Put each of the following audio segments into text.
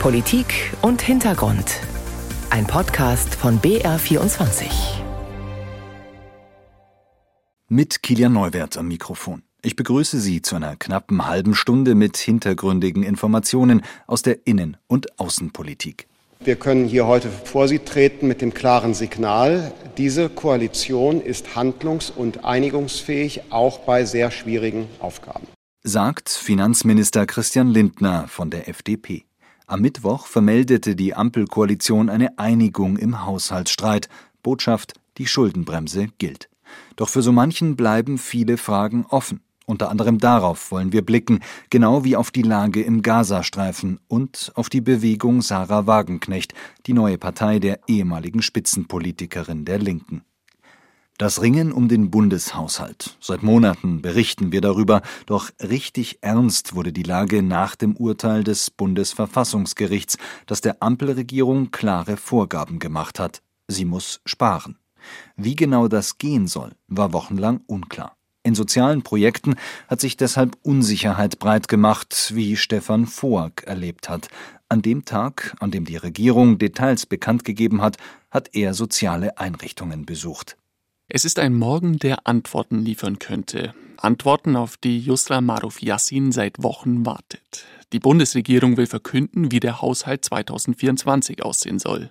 Politik und Hintergrund. Ein Podcast von BR24. Mit Kilian Neuwert am Mikrofon. Ich begrüße Sie zu einer knappen halben Stunde mit hintergründigen Informationen aus der Innen- und Außenpolitik. Wir können hier heute vor Sie treten mit dem klaren Signal, diese Koalition ist handlungs- und einigungsfähig, auch bei sehr schwierigen Aufgaben. Sagt Finanzminister Christian Lindner von der FDP. Am Mittwoch vermeldete die Ampelkoalition eine Einigung im Haushaltsstreit. Botschaft, die Schuldenbremse gilt. Doch für so manchen bleiben viele Fragen offen. Unter anderem darauf wollen wir blicken, genau wie auf die Lage im Gazastreifen und auf die Bewegung Sarah Wagenknecht, die neue Partei der ehemaligen Spitzenpolitikerin der Linken. Das Ringen um den Bundeshaushalt. Seit Monaten berichten wir darüber, doch richtig ernst wurde die Lage nach dem Urteil des Bundesverfassungsgerichts, das der Ampelregierung klare Vorgaben gemacht hat. Sie muss sparen. Wie genau das gehen soll, war wochenlang unklar. In sozialen Projekten hat sich deshalb Unsicherheit breit gemacht, wie Stefan Voag erlebt hat. An dem Tag, an dem die Regierung Details bekannt gegeben hat, hat er soziale Einrichtungen besucht. Es ist ein Morgen, der Antworten liefern könnte. Antworten, auf die Yusra Maruf Yassin seit Wochen wartet. Die Bundesregierung will verkünden, wie der Haushalt 2024 aussehen soll.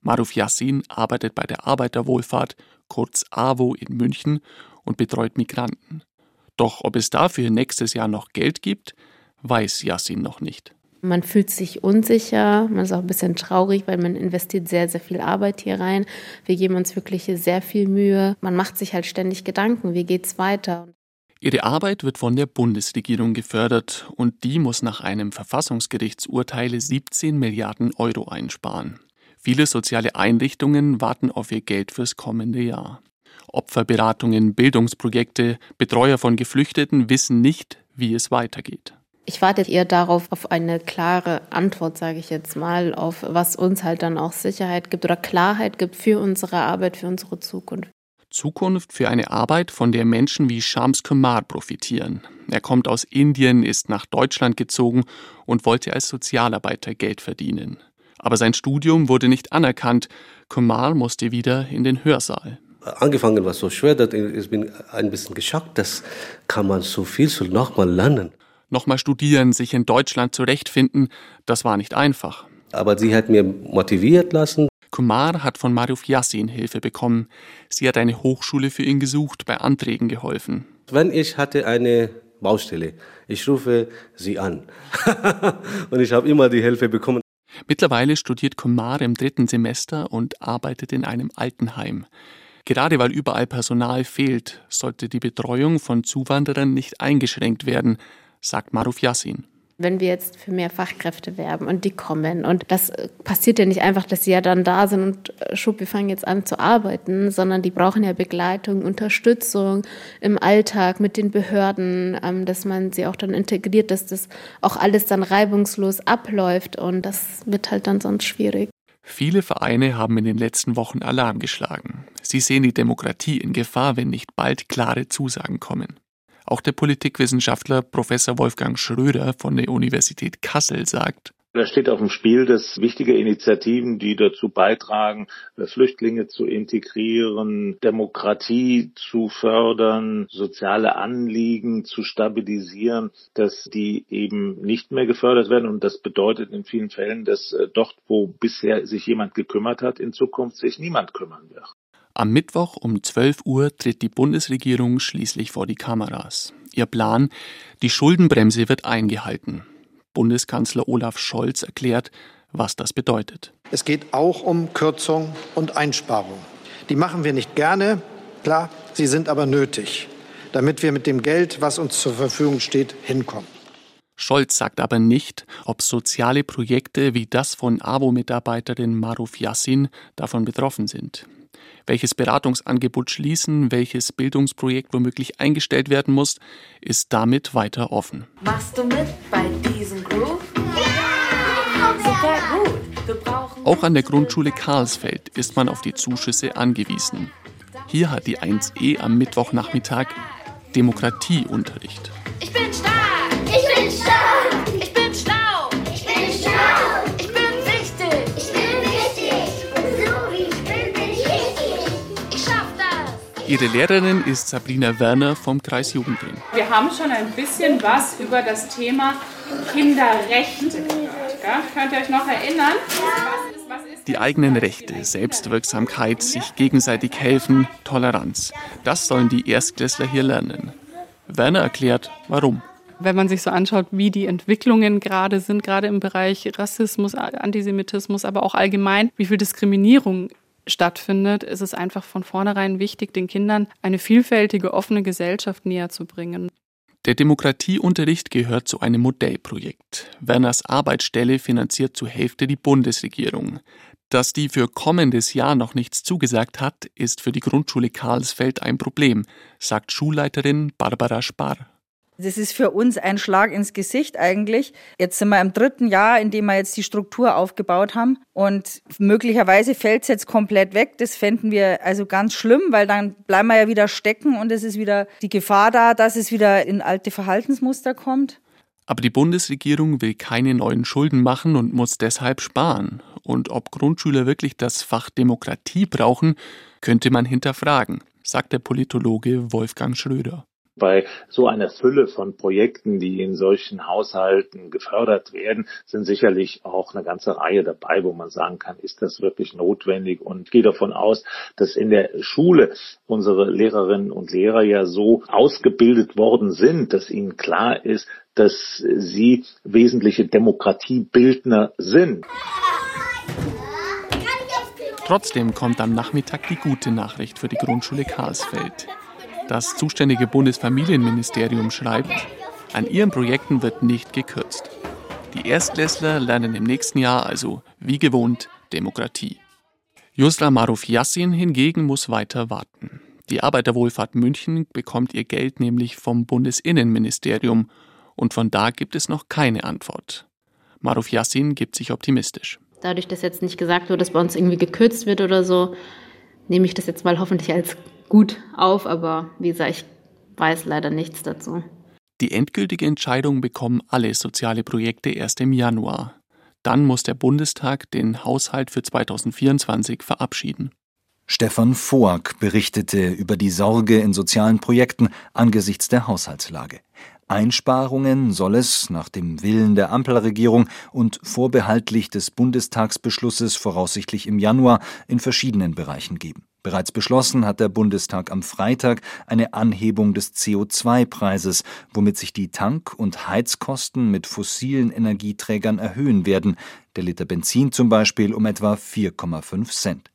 Maruf Yassin arbeitet bei der Arbeiterwohlfahrt, kurz AWO in München, und betreut Migranten. Doch ob es dafür nächstes Jahr noch Geld gibt, weiß Yassin noch nicht. Man fühlt sich unsicher, man ist auch ein bisschen traurig, weil man investiert sehr, sehr viel Arbeit hier rein. Wir geben uns wirklich sehr viel Mühe. Man macht sich halt ständig Gedanken, wie geht's weiter. Ihre Arbeit wird von der Bundesregierung gefördert und die muss nach einem Verfassungsgerichtsurteil 17 Milliarden Euro einsparen. Viele soziale Einrichtungen warten auf ihr Geld fürs kommende Jahr. Opferberatungen, Bildungsprojekte, Betreuer von Geflüchteten wissen nicht, wie es weitergeht. Ich warte eher darauf, auf eine klare Antwort, sage ich jetzt mal, auf was uns halt dann auch Sicherheit gibt oder Klarheit gibt für unsere Arbeit, für unsere Zukunft. Zukunft für eine Arbeit, von der Menschen wie Shams Kumar profitieren. Er kommt aus Indien, ist nach Deutschland gezogen und wollte als Sozialarbeiter Geld verdienen. Aber sein Studium wurde nicht anerkannt. Kumar musste wieder in den Hörsaal. Angefangen war so schwer, dass ich bin ein bisschen geschockt. Das kann man so viel so nochmal lernen nochmal studieren, sich in Deutschland zurechtfinden, das war nicht einfach. Aber sie hat mir motiviert lassen. Kumar hat von Maruf Yassin Hilfe bekommen. Sie hat eine Hochschule für ihn gesucht, bei Anträgen geholfen. Wenn ich hatte eine Baustelle, ich rufe sie an. und ich habe immer die Hilfe bekommen. Mittlerweile studiert Kumar im dritten Semester und arbeitet in einem Altenheim. Gerade weil überall Personal fehlt, sollte die Betreuung von Zuwanderern nicht eingeschränkt werden, sagt Maruf Yassin. Wenn wir jetzt für mehr Fachkräfte werben und die kommen und das äh, passiert ja nicht einfach, dass sie ja dann da sind und äh, schub, wir fangen jetzt an zu arbeiten, sondern die brauchen ja Begleitung, Unterstützung im Alltag mit den Behörden, ähm, dass man sie auch dann integriert, dass das auch alles dann reibungslos abläuft und das wird halt dann sonst schwierig. Viele Vereine haben in den letzten Wochen Alarm geschlagen. Sie sehen die Demokratie in Gefahr, wenn nicht bald klare Zusagen kommen. Auch der Politikwissenschaftler Professor Wolfgang Schröder von der Universität Kassel sagt, da steht auf dem Spiel, dass wichtige Initiativen, die dazu beitragen, Flüchtlinge zu integrieren, Demokratie zu fördern, soziale Anliegen zu stabilisieren, dass die eben nicht mehr gefördert werden. Und das bedeutet in vielen Fällen, dass äh, dort, wo bisher sich jemand gekümmert hat, in Zukunft sich niemand kümmern wird. Am Mittwoch um 12 Uhr tritt die Bundesregierung schließlich vor die Kameras. Ihr Plan, die Schuldenbremse wird eingehalten. Bundeskanzler Olaf Scholz erklärt, was das bedeutet. Es geht auch um Kürzung und Einsparung. Die machen wir nicht gerne, klar, sie sind aber nötig, damit wir mit dem Geld, was uns zur Verfügung steht, hinkommen. Scholz sagt aber nicht, ob soziale Projekte wie das von AWO-Mitarbeiterin Maruf Yassin davon betroffen sind welches Beratungsangebot schließen, welches Bildungsprojekt womöglich eingestellt werden muss, ist damit weiter offen. Machst du mit bei diesem Groove? Ja! Super gut. Auch an der Grundschule Karlsfeld ist man auf die Zuschüsse angewiesen. Hier hat die 1E am Mittwochnachmittag Demokratieunterricht. Ich bin stark! Ihre Lehrerin ist Sabrina Werner vom Kreis Jugendring. Wir haben schon ein bisschen was über das Thema Kinderrechte gehört. Gell? Könnt ihr euch noch erinnern? Die eigenen Rechte, Selbstwirksamkeit, sich gegenseitig helfen, Toleranz. Das sollen die Erstklässler hier lernen. Werner erklärt, warum wenn man sich so anschaut, wie die Entwicklungen gerade sind, gerade im Bereich Rassismus, Antisemitismus, aber auch allgemein, wie viel Diskriminierung stattfindet, ist es einfach von vornherein wichtig, den Kindern eine vielfältige, offene Gesellschaft näher zu bringen. Der Demokratieunterricht gehört zu einem Modellprojekt. Werners Arbeitsstelle finanziert zur Hälfte die Bundesregierung. Dass die für kommendes Jahr noch nichts zugesagt hat, ist für die Grundschule Karlsfeld ein Problem, sagt Schulleiterin Barbara Spar. Das ist für uns ein Schlag ins Gesicht eigentlich. Jetzt sind wir im dritten Jahr, in dem wir jetzt die Struktur aufgebaut haben. Und möglicherweise fällt es jetzt komplett weg. Das fänden wir also ganz schlimm, weil dann bleiben wir ja wieder stecken und es ist wieder die Gefahr da, dass es wieder in alte Verhaltensmuster kommt. Aber die Bundesregierung will keine neuen Schulden machen und muss deshalb sparen. Und ob Grundschüler wirklich das Fach Demokratie brauchen, könnte man hinterfragen, sagt der Politologe Wolfgang Schröder. Bei so einer Fülle von Projekten, die in solchen Haushalten gefördert werden, sind sicherlich auch eine ganze Reihe dabei, wo man sagen kann, ist das wirklich notwendig? Und ich gehe davon aus, dass in der Schule unsere Lehrerinnen und Lehrer ja so ausgebildet worden sind, dass ihnen klar ist, dass sie wesentliche Demokratiebildner sind. Trotzdem kommt am Nachmittag die gute Nachricht für die Grundschule Karlsfeld. Das zuständige Bundesfamilienministerium schreibt, an ihren Projekten wird nicht gekürzt. Die Erstklässler lernen im nächsten Jahr also, wie gewohnt, Demokratie. Yusra Maruf Yassin hingegen muss weiter warten. Die Arbeiterwohlfahrt München bekommt ihr Geld nämlich vom Bundesinnenministerium und von da gibt es noch keine Antwort. Maruf Yassin gibt sich optimistisch. Dadurch, dass jetzt nicht gesagt wird, dass bei uns irgendwie gekürzt wird oder so, nehme ich das jetzt mal hoffentlich als gut auf, aber wie gesagt, ich weiß leider nichts dazu. Die endgültige Entscheidung bekommen alle soziale Projekte erst im Januar. Dann muss der Bundestag den Haushalt für 2024 verabschieden. Stefan Voag berichtete über die Sorge in sozialen Projekten angesichts der Haushaltslage. Einsparungen soll es nach dem Willen der Ampelregierung und vorbehaltlich des Bundestagsbeschlusses voraussichtlich im Januar in verschiedenen Bereichen geben. Bereits beschlossen hat der Bundestag am Freitag eine Anhebung des CO2-Preises, womit sich die Tank- und Heizkosten mit fossilen Energieträgern erhöhen werden, der Liter Benzin zum Beispiel um etwa 4,5 Cent.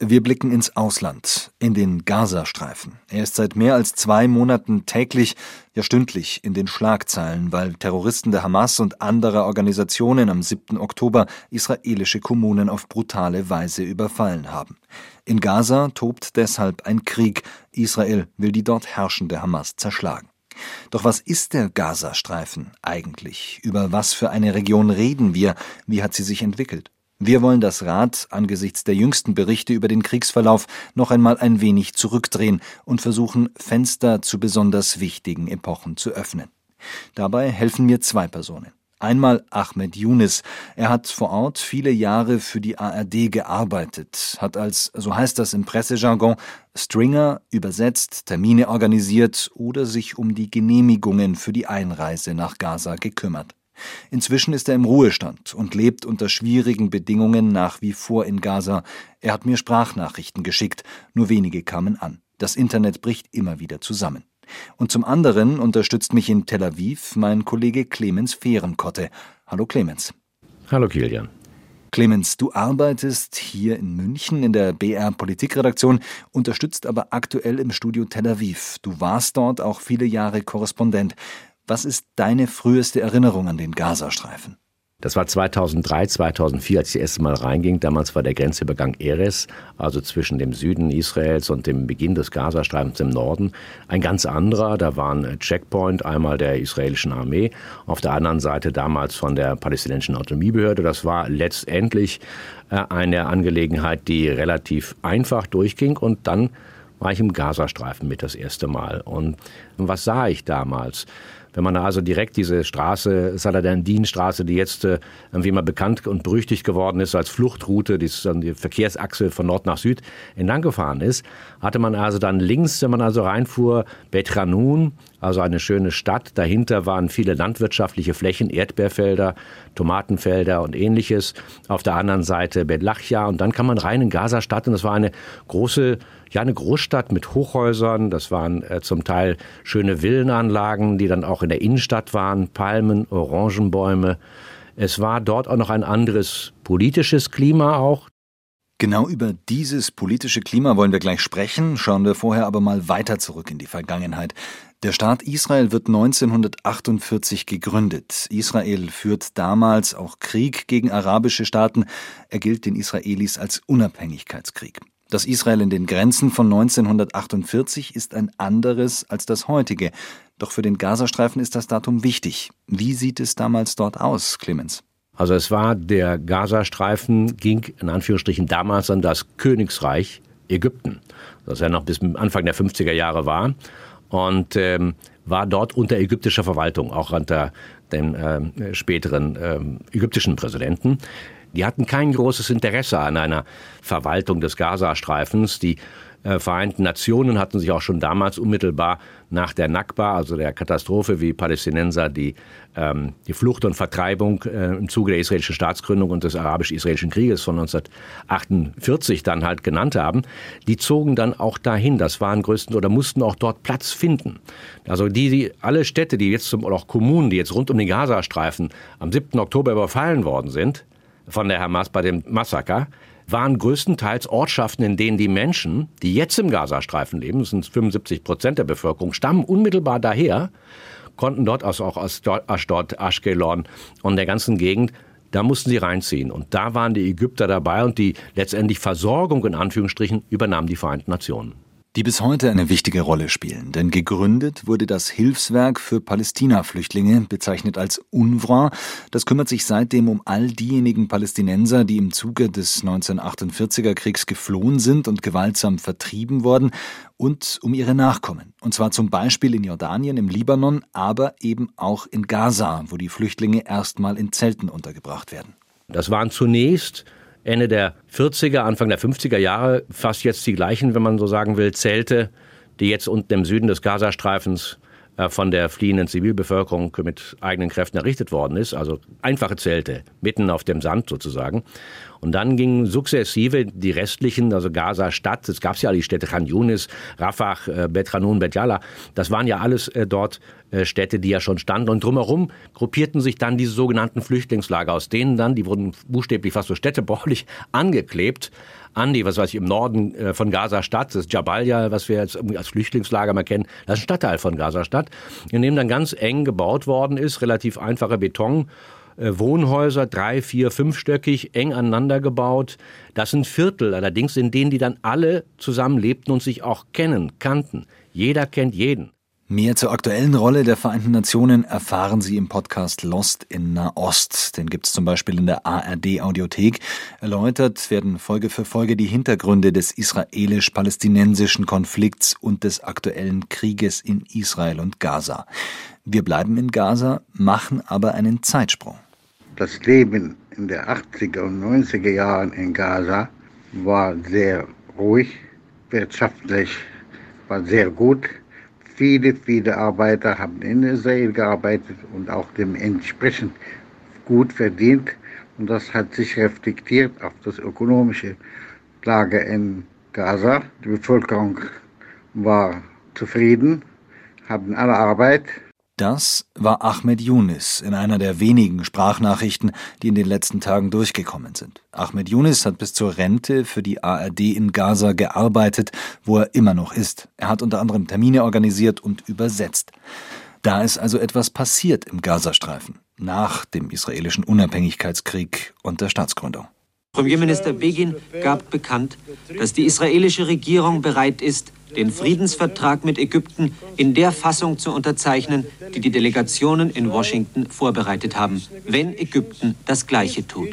Wir blicken ins Ausland, in den Gazastreifen. Er ist seit mehr als zwei Monaten täglich, ja stündlich in den Schlagzeilen, weil Terroristen der Hamas und anderer Organisationen am 7. Oktober israelische Kommunen auf brutale Weise überfallen haben. In Gaza tobt deshalb ein Krieg. Israel will die dort herrschende Hamas zerschlagen. Doch was ist der Gazastreifen eigentlich? Über was für eine Region reden wir? Wie hat sie sich entwickelt? Wir wollen das Rad angesichts der jüngsten Berichte über den Kriegsverlauf noch einmal ein wenig zurückdrehen und versuchen, Fenster zu besonders wichtigen Epochen zu öffnen. Dabei helfen mir zwei Personen. Einmal Ahmed Younes. Er hat vor Ort viele Jahre für die ARD gearbeitet, hat als, so heißt das im Pressejargon, Stringer übersetzt, Termine organisiert oder sich um die Genehmigungen für die Einreise nach Gaza gekümmert. Inzwischen ist er im Ruhestand und lebt unter schwierigen Bedingungen nach wie vor in Gaza. Er hat mir Sprachnachrichten geschickt, nur wenige kamen an. Das Internet bricht immer wieder zusammen. Und zum anderen unterstützt mich in Tel Aviv mein Kollege Clemens Fehrenkotte. Hallo Clemens. Hallo Kilian. Clemens, du arbeitest hier in München in der BR Politikredaktion, unterstützt aber aktuell im Studio Tel Aviv. Du warst dort auch viele Jahre Korrespondent. Was ist deine früheste Erinnerung an den Gazastreifen? Das war 2003, 2004, als ich das erste Mal reinging. Damals war der Grenzübergang Eres, also zwischen dem Süden Israels und dem Beginn des Gazastreifens im Norden, ein ganz anderer. Da war ein Checkpoint, einmal der israelischen Armee, auf der anderen Seite damals von der palästinensischen Autonomiebehörde. Das war letztendlich äh, eine Angelegenheit, die relativ einfach durchging und dann war ich im Gazastreifen mit das erste Mal. Und was sah ich damals? Wenn man also direkt diese Straße, Saladin-Straße, die jetzt äh, irgendwie mal bekannt und berüchtigt geworden ist als Fluchtroute, die, ist dann die Verkehrsachse von Nord nach Süd entlang gefahren ist, hatte man also dann links, wenn man also reinfuhr, Betranoun, also eine schöne Stadt. Dahinter waren viele landwirtschaftliche Flächen, Erdbeerfelder, Tomatenfelder und ähnliches. Auf der anderen Seite Bedlachia und dann kann man rein in Gaza-Stadt und das war eine große ja, eine Großstadt mit Hochhäusern. Das waren äh, zum Teil schöne Villenanlagen, die dann auch in der Innenstadt waren. Palmen, Orangenbäume. Es war dort auch noch ein anderes politisches Klima auch. Genau über dieses politische Klima wollen wir gleich sprechen. Schauen wir vorher aber mal weiter zurück in die Vergangenheit. Der Staat Israel wird 1948 gegründet. Israel führt damals auch Krieg gegen arabische Staaten. Er gilt den Israelis als Unabhängigkeitskrieg. Das Israel in den Grenzen von 1948 ist ein anderes als das heutige. Doch für den Gazastreifen ist das Datum wichtig. Wie sieht es damals dort aus, Clemens? Also es war der Gazastreifen, ging in Anführungsstrichen damals an das Königsreich Ägypten, das ja noch bis Anfang der 50er Jahre war und ähm, war dort unter ägyptischer Verwaltung, auch unter den äh, späteren äh, ägyptischen Präsidenten. Die hatten kein großes Interesse an einer Verwaltung des Gazastreifens. Die äh, Vereinten Nationen hatten sich auch schon damals unmittelbar nach der Nakba, also der Katastrophe, wie Palästinenser die, ähm, die Flucht und Vertreibung äh, im Zuge der israelischen Staatsgründung und des arabisch-israelischen Krieges von 1948 dann halt genannt haben, die zogen dann auch dahin. Das waren größten oder mussten auch dort Platz finden. Also die, die alle Städte, die jetzt zum, oder auch Kommunen, die jetzt rund um den Gazastreifen am 7. Oktober überfallen worden sind, von der Hamas bei dem Massaker, waren größtenteils Ortschaften, in denen die Menschen, die jetzt im Gazastreifen leben, das sind 75 Prozent der Bevölkerung, stammen unmittelbar daher, konnten dort also auch aus Ashdod, Ashkelon und der ganzen Gegend da mussten sie reinziehen. Und da waren die Ägypter dabei und die letztendlich Versorgung in Anführungsstrichen übernahmen die Vereinten Nationen die bis heute eine wichtige Rolle spielen. Denn gegründet wurde das Hilfswerk für Palästina-Flüchtlinge, bezeichnet als UNWRA. Das kümmert sich seitdem um all diejenigen Palästinenser, die im Zuge des 1948er Kriegs geflohen sind und gewaltsam vertrieben worden und um ihre Nachkommen. Und zwar zum Beispiel in Jordanien, im Libanon, aber eben auch in Gaza, wo die Flüchtlinge erstmal in Zelten untergebracht werden. Das waren zunächst Ende der 40er, Anfang der 50er Jahre fast jetzt die gleichen, wenn man so sagen will, Zelte, die jetzt unten im Süden des Gazastreifens äh, von der fliehenden Zivilbevölkerung mit eigenen Kräften errichtet worden ist. Also einfache Zelte, mitten auf dem Sand sozusagen. Und dann gingen sukzessive die restlichen, also Gaza-Stadt, es gab ja die Städte Khan Yunis, Rafah, äh, Betranun, Betjala, das waren ja alles äh, dort äh, Städte, die ja schon standen. Und drumherum gruppierten sich dann diese sogenannten Flüchtlingslager, aus denen dann, die wurden buchstäblich fast so städtebaulich angeklebt, an die, was weiß ich, im Norden von Gaza-Stadt, das Jabalia, was wir jetzt als Flüchtlingslager mal kennen, das ist ein Stadtteil von Gaza-Stadt, in dem dann ganz eng gebaut worden ist, relativ einfacher Beton Wohnhäuser, drei, vier, fünfstöckig, eng aneinander gebaut. Das sind Viertel allerdings, in denen die dann alle zusammen lebten und sich auch kennen, kannten. Jeder kennt jeden. Mehr zur aktuellen Rolle der Vereinten Nationen erfahren Sie im Podcast Lost in Nahost. Den gibt es zum Beispiel in der ARD Audiothek. Erläutert werden Folge für Folge die Hintergründe des israelisch-palästinensischen Konflikts und des aktuellen Krieges in Israel und Gaza. Wir bleiben in Gaza, machen aber einen Zeitsprung. Das Leben in den 80er und 90er Jahren in Gaza war sehr ruhig, wirtschaftlich war sehr gut. Viele, viele Arbeiter haben in Israel gearbeitet und auch dementsprechend gut verdient. Und das hat sich reflektiert auf das ökonomische Lage in Gaza. Die Bevölkerung war zufrieden, haben alle Arbeit, das war Ahmed Yunis in einer der wenigen Sprachnachrichten, die in den letzten Tagen durchgekommen sind. Ahmed Yunis hat bis zur Rente für die ARD in Gaza gearbeitet, wo er immer noch ist. Er hat unter anderem Termine organisiert und übersetzt. Da ist also etwas passiert im Gazastreifen nach dem israelischen Unabhängigkeitskrieg und der Staatsgründung. Premierminister Begin gab bekannt, dass die israelische Regierung bereit ist, den Friedensvertrag mit Ägypten in der Fassung zu unterzeichnen, die die Delegationen in Washington vorbereitet haben, wenn Ägypten das Gleiche tut.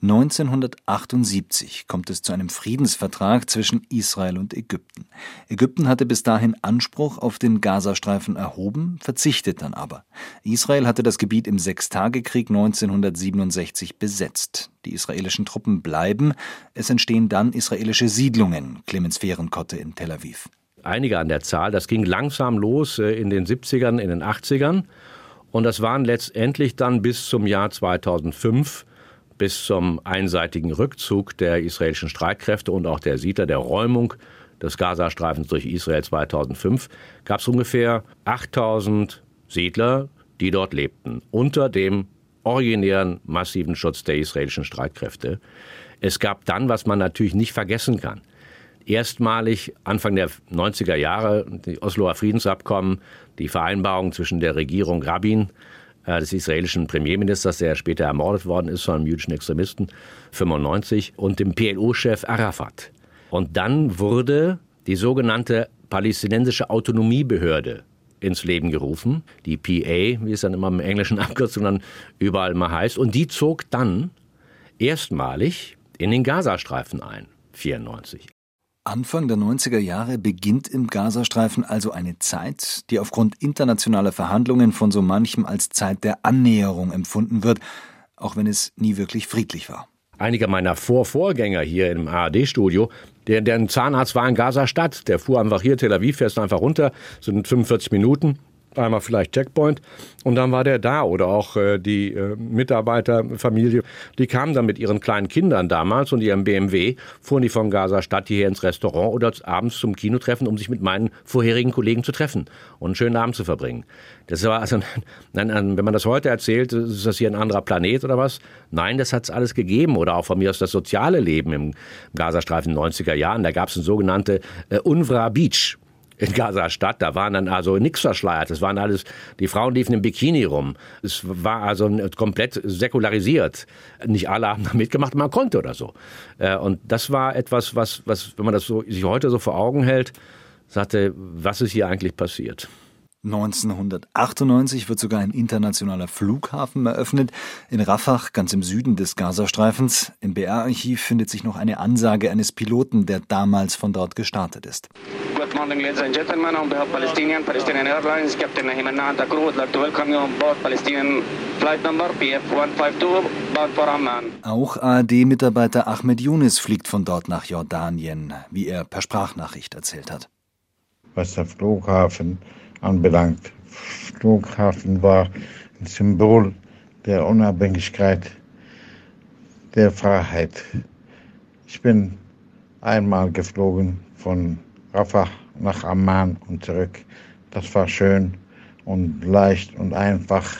1978 kommt es zu einem Friedensvertrag zwischen Israel und Ägypten. Ägypten hatte bis dahin Anspruch auf den Gazastreifen erhoben, verzichtet dann aber. Israel hatte das Gebiet im Sechstagekrieg 1967 besetzt. Die israelischen Truppen bleiben, es entstehen dann israelische Siedlungen, Clemens Fehrenkotte in Tel Aviv. Einige an der Zahl, das ging langsam los äh, in den 70ern, in den 80ern und das waren letztendlich dann bis zum Jahr 2005 bis zum einseitigen Rückzug der israelischen Streitkräfte und auch der Siedler, der Räumung des Gazastreifens durch Israel 2005, gab es ungefähr 8000 Siedler, die dort lebten, unter dem originären massiven Schutz der israelischen Streitkräfte. Es gab dann, was man natürlich nicht vergessen kann, erstmalig Anfang der 90er Jahre die Osloer Friedensabkommen, die Vereinbarung zwischen der Regierung Rabin des israelischen Premierministers, der später ermordet worden ist von einem jüdischen Extremisten, 95, und dem PLO-Chef Arafat. Und dann wurde die sogenannte palästinensische Autonomiebehörde ins Leben gerufen, die PA, wie es dann immer im englischen Abkürzung dann überall mal heißt, und die zog dann erstmalig in den Gazastreifen ein, 94. Anfang der 90er Jahre beginnt im Gazastreifen also eine Zeit, die aufgrund internationaler Verhandlungen von so manchem als Zeit der Annäherung empfunden wird, auch wenn es nie wirklich friedlich war. Einige meiner Vorvorgänger hier im ARD-Studio, der, der ein Zahnarzt war in Gaza-Stadt, der fuhr einfach hier Tel Aviv, fährst einfach runter, sind 45 Minuten einmal vielleicht Checkpoint und dann war der da oder auch äh, die äh, Mitarbeiterfamilie, die kamen dann mit ihren kleinen Kindern damals und ihrem BMW, fuhren die von Gaza Stadt hierher ins Restaurant oder abends zum Kino treffen, um sich mit meinen vorherigen Kollegen zu treffen und einen schönen Abend zu verbringen. Das war also, wenn man das heute erzählt, ist das hier ein anderer Planet oder was? Nein, das hat es alles gegeben oder auch von mir aus das soziale Leben im Gazastreifen in den 90er Jahren. Da gab es eine sogenannte äh, Unvra Beach in Gaza-Stadt. Da waren dann also nichts verschleiert. Das waren alles, die Frauen liefen im Bikini rum. Es war also komplett säkularisiert. Nicht alle haben da mitgemacht, man konnte oder so. Äh, und das war etwas, was, was, wenn man das so, sich heute so vor Augen hält, sagte, was ist hier eigentlich passiert? 1998 wird sogar ein internationaler Flughafen eröffnet in Rafah, ganz im Süden des Gazastreifens. Im BR-Archiv findet sich noch eine Ansage eines Piloten, der damals von dort gestartet ist. Good morning, ladies and gentlemen. On behalf of Palestinian, Palestinian Airlines, Captain Nahim Nahanta crew would like to welcome you on board Palestinian flight number PF152, bound for Amman. Auch ARD-Mitarbeiter Ahmed Yunis fliegt von dort nach Jordanien, wie er per Sprachnachricht erzählt hat. Was der Flughafen anbelangt. Flughafen war ein Symbol der Unabhängigkeit, der Freiheit. Ich bin einmal geflogen von Rafah nach Amman und zurück. Das war schön und leicht und einfach.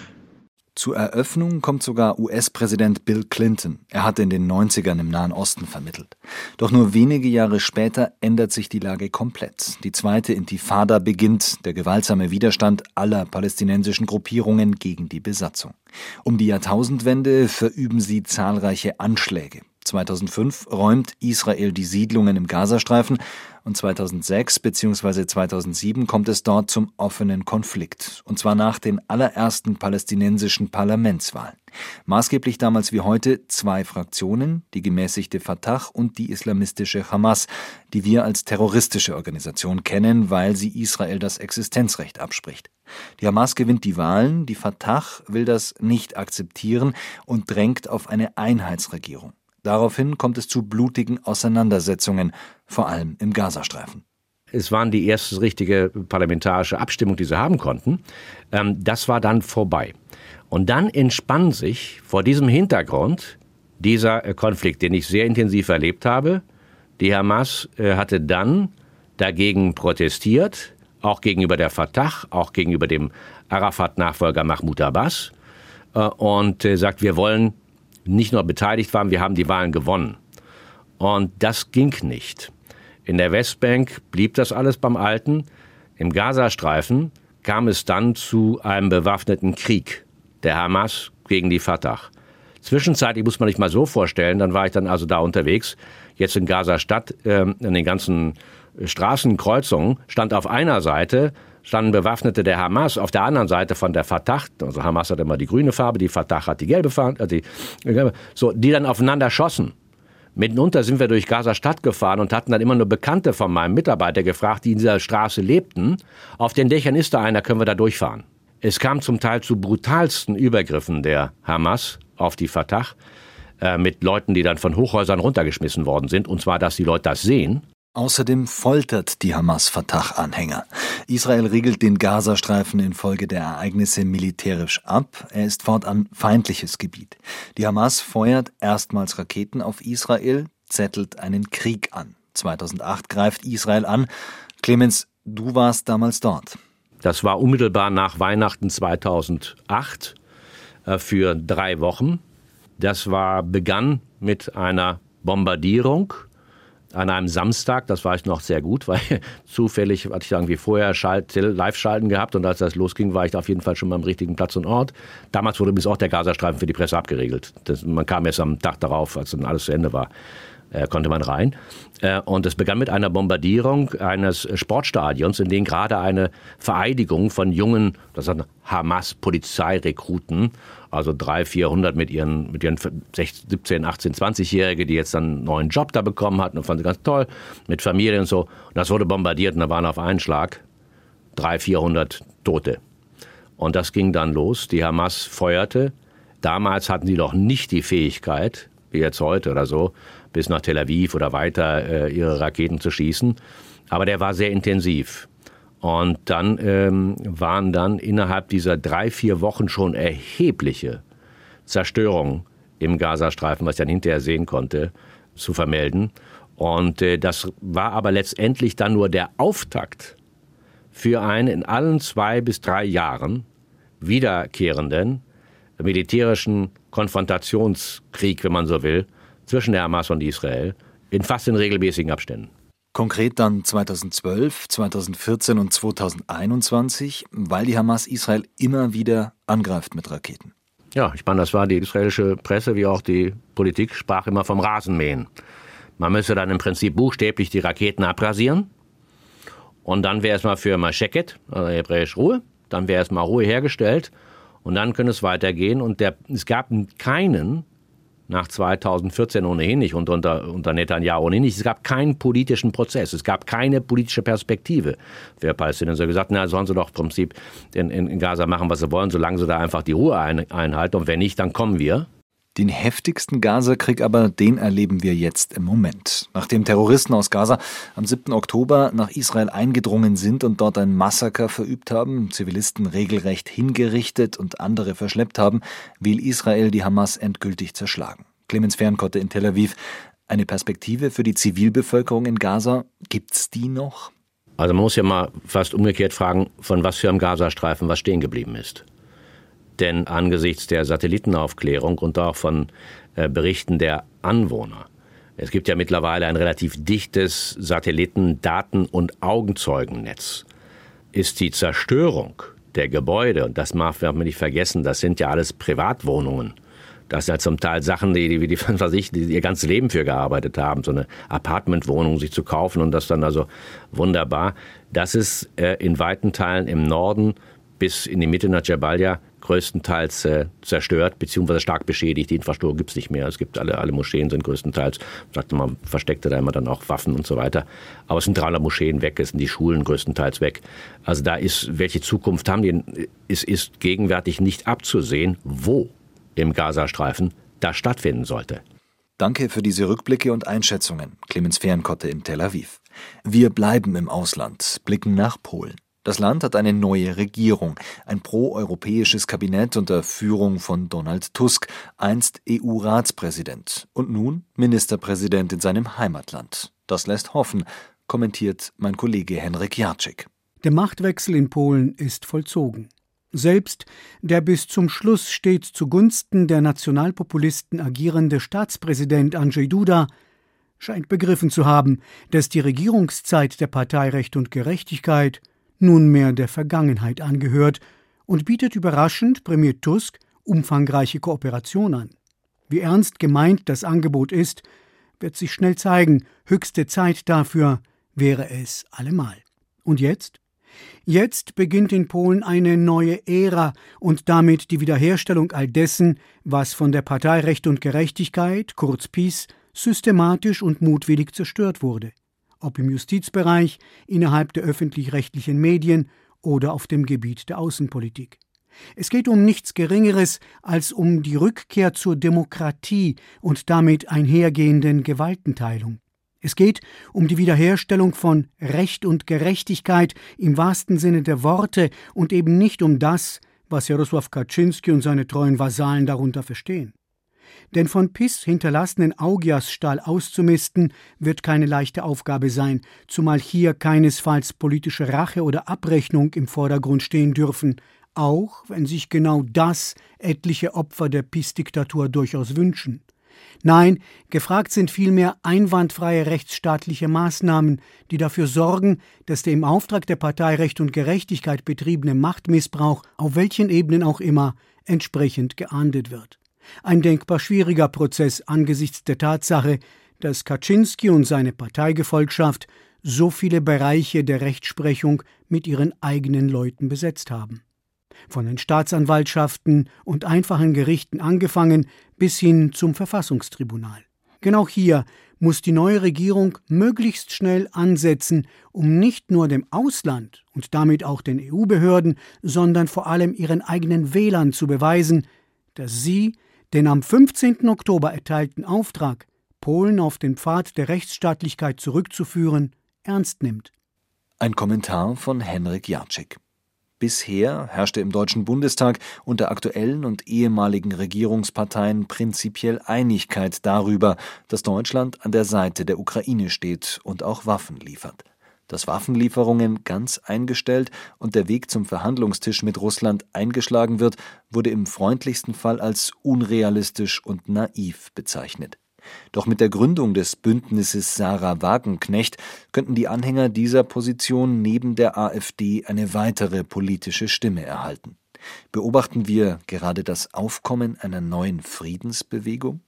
Zur Eröffnung kommt sogar US-Präsident Bill Clinton. Er hatte in den 90ern im Nahen Osten vermittelt. Doch nur wenige Jahre später ändert sich die Lage komplett. Die zweite Intifada beginnt, der gewaltsame Widerstand aller palästinensischen Gruppierungen gegen die Besatzung. Um die Jahrtausendwende verüben sie zahlreiche Anschläge. 2005 räumt Israel die Siedlungen im Gazastreifen und 2006 bzw. 2007 kommt es dort zum offenen Konflikt, und zwar nach den allerersten palästinensischen Parlamentswahlen. Maßgeblich damals wie heute zwei Fraktionen, die gemäßigte Fatah und die islamistische Hamas, die wir als terroristische Organisation kennen, weil sie Israel das Existenzrecht abspricht. Die Hamas gewinnt die Wahlen, die Fatah will das nicht akzeptieren und drängt auf eine Einheitsregierung. Daraufhin kommt es zu blutigen Auseinandersetzungen, vor allem im Gazastreifen. Es waren die erste richtige parlamentarische Abstimmung, die sie haben konnten. Ähm, das war dann vorbei. Und dann entspann sich vor diesem Hintergrund dieser äh, Konflikt, den ich sehr intensiv erlebt habe. Die Hamas äh, hatte dann dagegen protestiert, auch gegenüber der Fatah, auch gegenüber dem Arafat-Nachfolger Mahmoud Abbas, äh, und sagt, wir wollen nicht nur beteiligt waren, wir haben die Wahlen gewonnen. Und das ging nicht. In der Westbank blieb das alles beim Alten. Im Gazastreifen kam es dann zu einem bewaffneten Krieg der Hamas gegen die Fatah. Zwischenzeitlich muss man sich mal so vorstellen, dann war ich dann also da unterwegs, jetzt in Gaza-Stadt, äh, in den ganzen Straßenkreuzungen, stand auf einer Seite standen Bewaffnete der Hamas auf der anderen Seite von der Fatah, also Hamas hat immer die grüne Farbe, die Fatah hat die gelbe Farbe, äh, die, so, die dann aufeinander schossen. Mitunter sind wir durch Gaza-Stadt gefahren und hatten dann immer nur Bekannte von meinem Mitarbeiter gefragt, die in dieser Straße lebten. Auf den Dächern ist da einer, können wir da durchfahren. Es kam zum Teil zu brutalsten Übergriffen der Hamas auf die Fatah äh, mit Leuten, die dann von Hochhäusern runtergeschmissen worden sind. Und zwar, dass die Leute das sehen Außerdem foltert die Hamas Fatah-Anhänger. Israel riegelt den Gazastreifen infolge der Ereignisse militärisch ab. Er ist fortan feindliches Gebiet. Die Hamas feuert erstmals Raketen auf Israel, zettelt einen Krieg an. 2008 greift Israel an. Clemens, du warst damals dort. Das war unmittelbar nach Weihnachten 2008 äh, für drei Wochen. Das war begann mit einer Bombardierung an einem Samstag, das war ich noch sehr gut, weil zufällig hatte ich irgendwie vorher Live-Schalten gehabt und als das losging, war ich auf jeden Fall schon mal am richtigen Platz und Ort. Damals wurde übrigens auch der Gazastreifen für die Presse abgeregelt. Das, man kam erst am Tag darauf, als dann alles zu Ende war äh, konnte man rein. Äh, und es begann mit einer Bombardierung eines Sportstadions, in dem gerade eine Vereidigung von jungen, das sind Hamas-Polizeirekruten, also drei, vierhundert mit ihren, mit ihren 16, 17, 18, 20-Jährige, die jetzt dann einen neuen Job da bekommen hatten und fanden sie ganz toll, mit Familie und so. Und das wurde bombardiert und da waren auf einen Schlag drei, vierhundert Tote. Und das ging dann los. Die Hamas feuerte. Damals hatten sie noch nicht die Fähigkeit, wie jetzt heute oder so, bis nach Tel Aviv oder weiter äh, ihre Raketen zu schießen. Aber der war sehr intensiv. Und dann ähm, waren dann innerhalb dieser drei, vier Wochen schon erhebliche Zerstörungen im Gazastreifen, was ich dann hinterher sehen konnte, zu vermelden. Und äh, das war aber letztendlich dann nur der Auftakt für einen in allen zwei bis drei Jahren wiederkehrenden militärischen Konfrontationskrieg, wenn man so will, zwischen der Hamas und Israel in fast in regelmäßigen Abständen. Konkret dann 2012, 2014 und 2021, weil die Hamas Israel immer wieder angreift mit Raketen. Ja, ich meine, das war die israelische Presse wie auch die Politik, sprach immer vom Rasenmähen. Man müsse dann im Prinzip buchstäblich die Raketen abrasieren. Und dann wäre es mal für Mascheket, also hebräisch Ruhe, dann wäre es mal Ruhe hergestellt und dann könnte es weitergehen. Und der, es gab keinen nach 2014 ohnehin nicht und unter, unter Netanyahu ohnehin nicht. Es gab keinen politischen Prozess, es gab keine politische Perspektive für Palästinenser. Gesagt, na, sollen sie doch im Prinzip in, in, Gaza machen, was sie wollen, solange sie da einfach die Ruhe ein, einhalten. Und wenn nicht, dann kommen wir. Den heftigsten Gazakrieg aber, den erleben wir jetzt im Moment. Nachdem Terroristen aus Gaza am 7. Oktober nach Israel eingedrungen sind und dort ein Massaker verübt haben, Zivilisten regelrecht hingerichtet und andere verschleppt haben, will Israel die Hamas endgültig zerschlagen. Clemens Fernkotte in Tel Aviv. Eine Perspektive für die Zivilbevölkerung in Gaza, gibt's die noch? Also man muss ja mal fast umgekehrt fragen, von was für einem Gazastreifen was stehen geblieben ist. Denn angesichts der Satellitenaufklärung und auch von äh, Berichten der Anwohner, es gibt ja mittlerweile ein relativ dichtes Satelliten-, Daten- und Augenzeugennetz, ist die Zerstörung der Gebäude, und das darf man nicht vergessen, das sind ja alles Privatwohnungen, das sind ja zum Teil Sachen, die, die, die, was ich, die ihr ganzes Leben für gearbeitet haben, so eine Apartmentwohnung sich zu kaufen und das dann also wunderbar. Das ist äh, in weiten Teilen im Norden bis in die Mitte nach Jabalia größtenteils äh, zerstört beziehungsweise stark beschädigt. Die Infrastruktur gibt es nicht mehr. Es gibt alle, alle Moscheen sind größtenteils, sagte man, versteckte da immer dann auch Waffen und so weiter. Aber es sind 300 Moscheen weg, es sind die Schulen größtenteils weg. Also da ist, welche Zukunft haben die? Es ist gegenwärtig nicht abzusehen, wo im Gazastreifen das stattfinden sollte. Danke für diese Rückblicke und Einschätzungen, Clemens Fernkotte in Tel Aviv. Wir bleiben im Ausland, blicken nach Polen. Das Land hat eine neue Regierung, ein proeuropäisches Kabinett unter Führung von Donald Tusk, einst EU-Ratspräsident und nun Ministerpräsident in seinem Heimatland. Das lässt hoffen, kommentiert mein Kollege Henrik Jacek. Der Machtwechsel in Polen ist vollzogen. Selbst der bis zum Schluss stets zugunsten der Nationalpopulisten agierende Staatspräsident Andrzej Duda scheint begriffen zu haben, dass die Regierungszeit der Partei Recht und Gerechtigkeit nunmehr der Vergangenheit angehört und bietet überraschend Premier Tusk umfangreiche Kooperation an. Wie ernst gemeint das Angebot ist, wird sich schnell zeigen, höchste Zeit dafür wäre es allemal. Und jetzt? Jetzt beginnt in Polen eine neue Ära und damit die Wiederherstellung all dessen, was von der Partei Recht und Gerechtigkeit, kurz PiS, systematisch und mutwillig zerstört wurde, ob im Justizbereich, innerhalb der öffentlich-rechtlichen Medien oder auf dem Gebiet der Außenpolitik. Es geht um nichts Geringeres als um die Rückkehr zur Demokratie und damit einhergehenden Gewaltenteilung. Es geht um die Wiederherstellung von Recht und Gerechtigkeit im wahrsten Sinne der Worte und eben nicht um das, was Jarosław Kaczynski und seine treuen Vasallen darunter verstehen. Denn von Piss hinterlassenen Augiasstall auszumisten, wird keine leichte Aufgabe sein, zumal hier keinesfalls politische Rache oder Abrechnung im Vordergrund stehen dürfen, auch wenn sich genau das etliche Opfer der PiS-Diktatur durchaus wünschen. Nein, gefragt sind vielmehr einwandfreie rechtsstaatliche Maßnahmen, die dafür sorgen, dass der im Auftrag der Partei Recht und Gerechtigkeit betriebene Machtmissbrauch, auf welchen Ebenen auch immer, entsprechend geahndet wird. Ein denkbar schwieriger Prozess angesichts der Tatsache, dass Kaczynski und seine Parteigefolgschaft so viele Bereiche der Rechtsprechung mit ihren eigenen Leuten besetzt haben von den Staatsanwaltschaften und einfachen Gerichten angefangen bis hin zum Verfassungstribunal. Genau hier muss die neue Regierung möglichst schnell ansetzen, um nicht nur dem Ausland und damit auch den EU-Behörden, sondern vor allem ihren eigenen Wählern zu beweisen, dass sie den am 15. Oktober erteilten Auftrag, Polen auf den Pfad der Rechtsstaatlichkeit zurückzuführen, ernst nimmt. Ein Kommentar von Henrik Jacek. Bisher herrschte im Deutschen Bundestag unter aktuellen und ehemaligen Regierungsparteien prinzipiell Einigkeit darüber, dass Deutschland an der Seite der Ukraine steht und auch Waffen liefert. Dass Waffenlieferungen ganz eingestellt und der Weg zum Verhandlungstisch mit Russland eingeschlagen wird, wurde im freundlichsten Fall als unrealistisch und naiv bezeichnet. Doch mit der Gründung des Bündnisses Sarah Wagenknecht könnten die Anhänger dieser Position neben der AfD eine weitere politische Stimme erhalten. Beobachten wir gerade das Aufkommen einer neuen Friedensbewegung?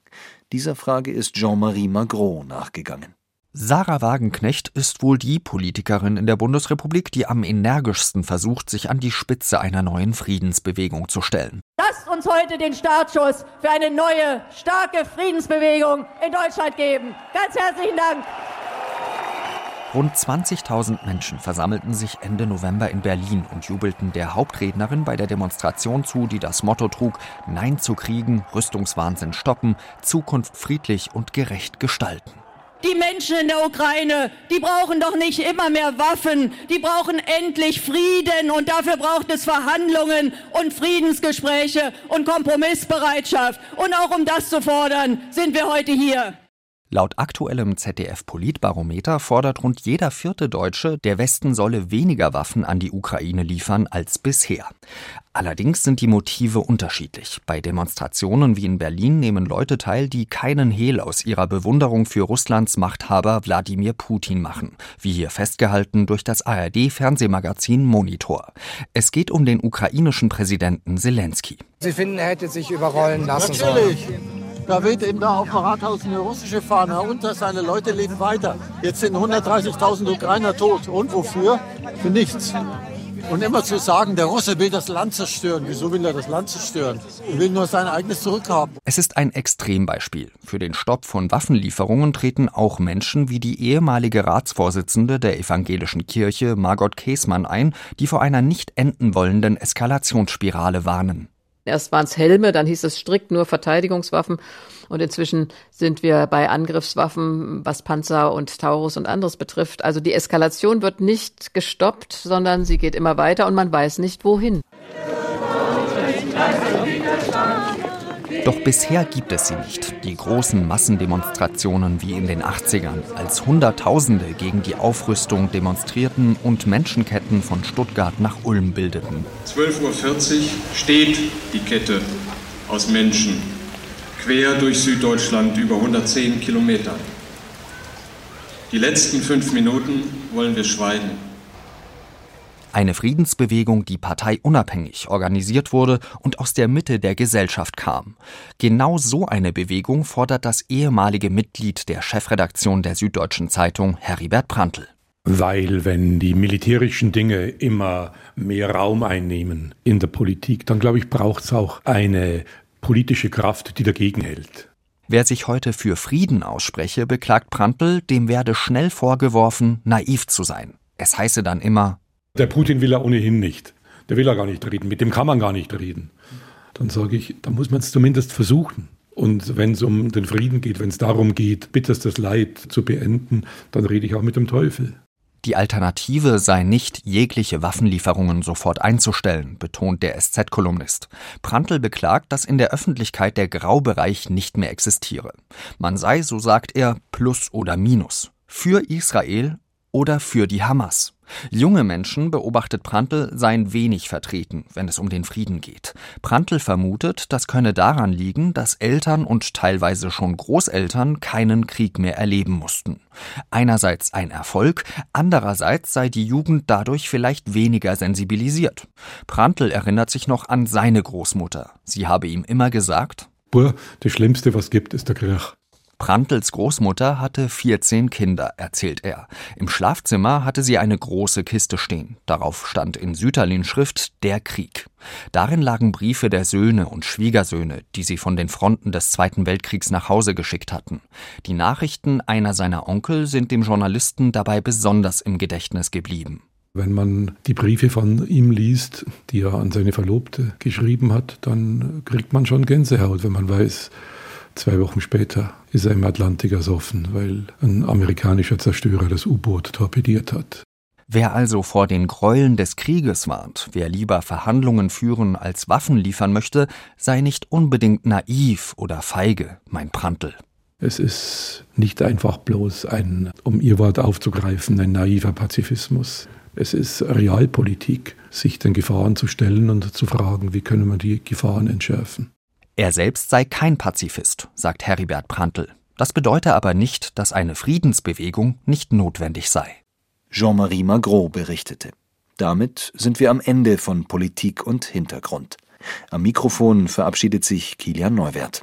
Dieser Frage ist Jean-Marie Magro nachgegangen. Sarah Wagenknecht ist wohl die Politikerin in der Bundesrepublik, die am energischsten versucht, sich an die Spitze einer neuen Friedensbewegung zu stellen. Lasst uns heute den Startschuss für eine neue, starke Friedensbewegung in Deutschland geben. Ganz herzlichen Dank. Rund 20.000 Menschen versammelten sich Ende November in Berlin und jubelten der Hauptrednerin bei der Demonstration zu, die das Motto trug: Nein zu Kriegen, Rüstungswahnsinn stoppen, Zukunft friedlich und gerecht gestalten. Die Menschen in der Ukraine, die brauchen doch nicht immer mehr Waffen, die brauchen endlich Frieden und dafür braucht es Verhandlungen und Friedensgespräche und Kompromissbereitschaft. Und auch um das zu fordern, sind wir heute hier. Laut aktuellem ZDF-Politbarometer fordert rund jeder vierte Deutsche, der Westen solle weniger Waffen an die Ukraine liefern als bisher. Allerdings sind die Motive unterschiedlich. Bei Demonstrationen wie in Berlin nehmen Leute teil, die keinen Hehl aus ihrer Bewunderung für Russlands Machthaber Wladimir Putin machen, wie hier festgehalten durch das ARD-Fernsehmagazin Monitor. Es geht um den ukrainischen Präsidenten Zelensky. Sie finden, er hätte sich überrollen lassen Natürlich. Da weht eben da auf dem Rathaus eine russische Fahne und seine Leute leben weiter. Jetzt sind 130.000 Ukrainer tot. Und wofür? Für nichts. Und immer zu sagen, der Russe will das Land zerstören. Wieso will er das Land zerstören? Er will nur sein eigenes zurückhaben. Es ist ein Extrembeispiel. Für den Stopp von Waffenlieferungen treten auch Menschen wie die ehemalige Ratsvorsitzende der evangelischen Kirche Margot Käßmann ein, die vor einer nicht enden wollenden Eskalationsspirale warnen. Erst waren es Helme, dann hieß es strikt nur Verteidigungswaffen. Und inzwischen sind wir bei Angriffswaffen, was Panzer und Taurus und anderes betrifft. Also die Eskalation wird nicht gestoppt, sondern sie geht immer weiter und man weiß nicht wohin. Doch bisher gibt es sie nicht, die großen Massendemonstrationen wie in den 80ern, als Hunderttausende gegen die Aufrüstung demonstrierten und Menschenketten von Stuttgart nach Ulm bildeten. 12.40 Uhr steht die Kette aus Menschen quer durch Süddeutschland über 110 Kilometer. Die letzten fünf Minuten wollen wir schweigen. Eine Friedensbewegung, die parteiunabhängig organisiert wurde und aus der Mitte der Gesellschaft kam. Genau so eine Bewegung fordert das ehemalige Mitglied der Chefredaktion der Süddeutschen Zeitung, Heribert Prantl. Weil wenn die militärischen Dinge immer mehr Raum einnehmen in der Politik, dann glaube ich, braucht es auch eine politische Kraft, die dagegen hält. Wer sich heute für Frieden ausspreche, beklagt Prantl, dem werde schnell vorgeworfen, naiv zu sein. Es heiße dann immer, der Putin will er ohnehin nicht. Der will er gar nicht reden. Mit dem kann man gar nicht reden. Dann sage ich, da muss man es zumindest versuchen. Und wenn es um den Frieden geht, wenn es darum geht, bitterstes Leid zu beenden, dann rede ich auch mit dem Teufel. Die Alternative sei nicht, jegliche Waffenlieferungen sofort einzustellen, betont der SZ-Kolumnist. Prantl beklagt, dass in der Öffentlichkeit der Graubereich nicht mehr existiere. Man sei, so sagt er, plus oder minus. Für Israel oder für die Hamas. Junge Menschen, beobachtet Prantl, seien wenig vertreten, wenn es um den Frieden geht. Prantl vermutet, das könne daran liegen, dass Eltern und teilweise schon Großeltern keinen Krieg mehr erleben mussten. Einerseits ein Erfolg, andererseits sei die Jugend dadurch vielleicht weniger sensibilisiert. Prantl erinnert sich noch an seine Großmutter. Sie habe ihm immer gesagt, Boah, das Schlimmste, was gibt, ist der Krieg. Prantls Großmutter hatte 14 Kinder, erzählt er. Im Schlafzimmer hatte sie eine große Kiste stehen. Darauf stand in Süterlin-Schrift Der Krieg. Darin lagen Briefe der Söhne und Schwiegersöhne, die sie von den Fronten des Zweiten Weltkriegs nach Hause geschickt hatten. Die Nachrichten einer seiner Onkel sind dem Journalisten dabei besonders im Gedächtnis geblieben. Wenn man die Briefe von ihm liest, die er an seine Verlobte geschrieben hat, dann kriegt man schon Gänsehaut, wenn man weiß, Zwei Wochen später ist er im Atlantik ersoffen, weil ein amerikanischer Zerstörer das U-Boot torpediert hat. Wer also vor den Gräueln des Krieges warnt, wer lieber Verhandlungen führen als Waffen liefern möchte, sei nicht unbedingt naiv oder feige, mein Prantl. Es ist nicht einfach bloß ein, um Ihr Wort aufzugreifen, ein naiver Pazifismus. Es ist Realpolitik, sich den Gefahren zu stellen und zu fragen, wie können wir die Gefahren entschärfen. Er selbst sei kein Pazifist, sagt Heribert Prantl. Das bedeute aber nicht, dass eine Friedensbewegung nicht notwendig sei. Jean-Marie Magro berichtete. Damit sind wir am Ende von Politik und Hintergrund. Am Mikrofon verabschiedet sich Kilian Neuwert.